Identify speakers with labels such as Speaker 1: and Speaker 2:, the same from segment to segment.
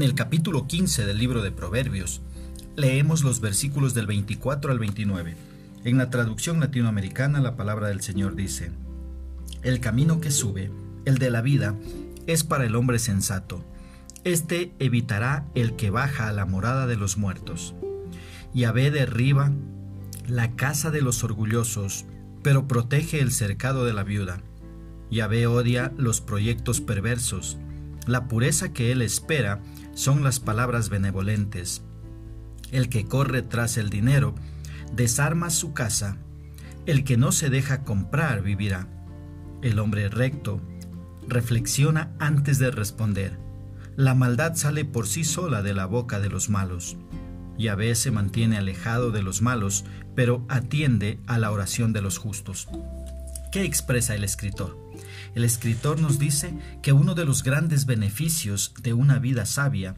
Speaker 1: En el capítulo 15 del libro de Proverbios, leemos los versículos del 24 al 29. En la traducción latinoamericana la palabra del Señor dice, El camino que sube, el de la vida, es para el hombre sensato. Este evitará el que baja a la morada de los muertos. Yahvé derriba la casa de los orgullosos, pero protege el cercado de la viuda. Yahvé odia los proyectos perversos. La pureza que él espera son las palabras benevolentes. El que corre tras el dinero desarma su casa. El que no se deja comprar vivirá. El hombre recto reflexiona antes de responder. La maldad sale por sí sola de la boca de los malos. Yahvé se mantiene alejado de los malos, pero atiende a la oración de los justos. ¿Qué expresa el escritor? El escritor nos dice que uno de los grandes beneficios de una vida sabia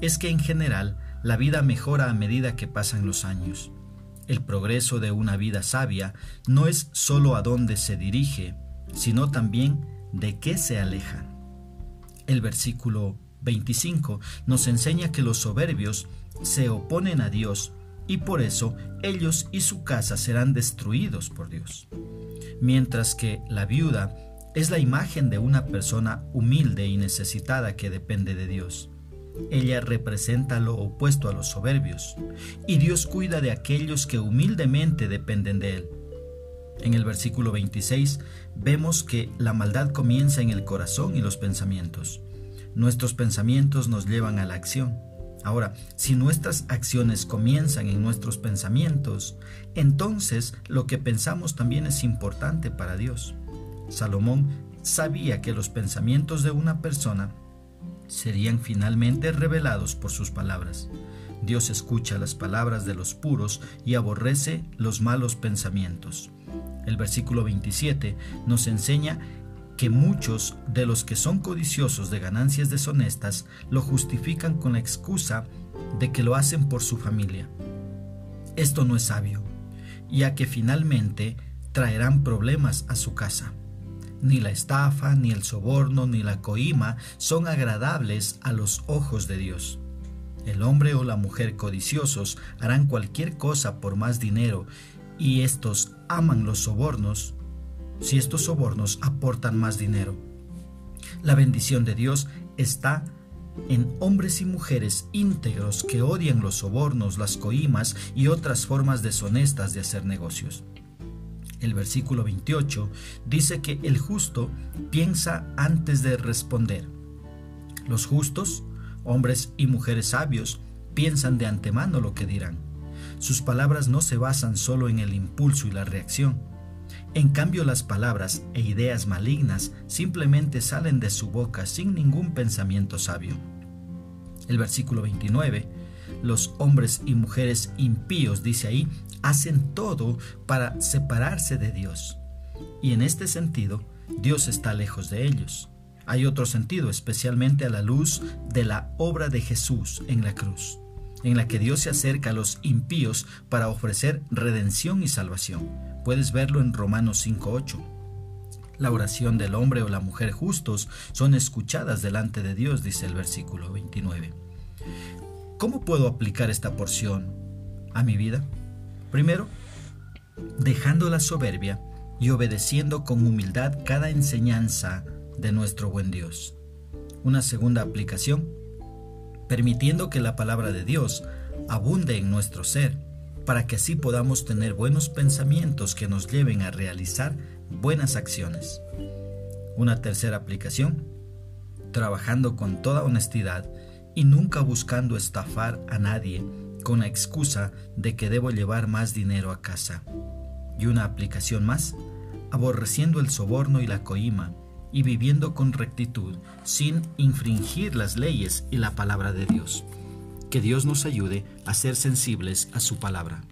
Speaker 1: es que en general la vida mejora a medida que pasan los años. El progreso de una vida sabia no es sólo a dónde se dirige, sino también de qué se aleja. El versículo 25 nos enseña que los soberbios se oponen a Dios y por eso ellos y su casa serán destruidos por Dios. Mientras que la viuda es la imagen de una persona humilde y necesitada que depende de Dios. Ella representa lo opuesto a los soberbios, y Dios cuida de aquellos que humildemente dependen de Él. En el versículo 26 vemos que la maldad comienza en el corazón y los pensamientos. Nuestros pensamientos nos llevan a la acción. Ahora, si nuestras acciones comienzan en nuestros pensamientos, entonces lo que pensamos también es importante para Dios. Salomón sabía que los pensamientos de una persona serían finalmente revelados por sus palabras. Dios escucha las palabras de los puros y aborrece los malos pensamientos. El versículo 27 nos enseña que muchos de los que son codiciosos de ganancias deshonestas lo justifican con la excusa de que lo hacen por su familia. Esto no es sabio, ya que finalmente traerán problemas a su casa. Ni la estafa, ni el soborno, ni la coima son agradables a los ojos de Dios. El hombre o la mujer codiciosos harán cualquier cosa por más dinero y estos aman los sobornos si estos sobornos aportan más dinero. La bendición de Dios está en hombres y mujeres íntegros que odian los sobornos, las coimas y otras formas deshonestas de hacer negocios. El versículo 28 dice que el justo piensa antes de responder. Los justos, hombres y mujeres sabios, piensan de antemano lo que dirán. Sus palabras no se basan solo en el impulso y la reacción, en cambio, las palabras e ideas malignas simplemente salen de su boca sin ningún pensamiento sabio. El versículo 29, los hombres y mujeres impíos, dice ahí, hacen todo para separarse de Dios. Y en este sentido, Dios está lejos de ellos. Hay otro sentido, especialmente a la luz de la obra de Jesús en la cruz, en la que Dios se acerca a los impíos para ofrecer redención y salvación Puedes verlo en Romanos 5.8. La oración del hombre o la mujer justos son escuchadas delante de Dios, dice el versículo 29. ¿Cómo puedo aplicar esta porción a mi vida? Primero, dejando la soberbia y obedeciendo con humildad cada enseñanza de nuestro buen Dios. Una segunda aplicación, permitiendo que la palabra de Dios abunde en nuestro ser para que así podamos tener buenos pensamientos que nos lleven a realizar buenas acciones. Una tercera aplicación, trabajando con toda honestidad y nunca buscando estafar a nadie con la excusa de que debo llevar más dinero a casa. Y una aplicación más, aborreciendo el soborno y la coima y viviendo con rectitud sin infringir las leyes y la palabra de Dios. Que Dios nos ayude a ser sensibles a su palabra.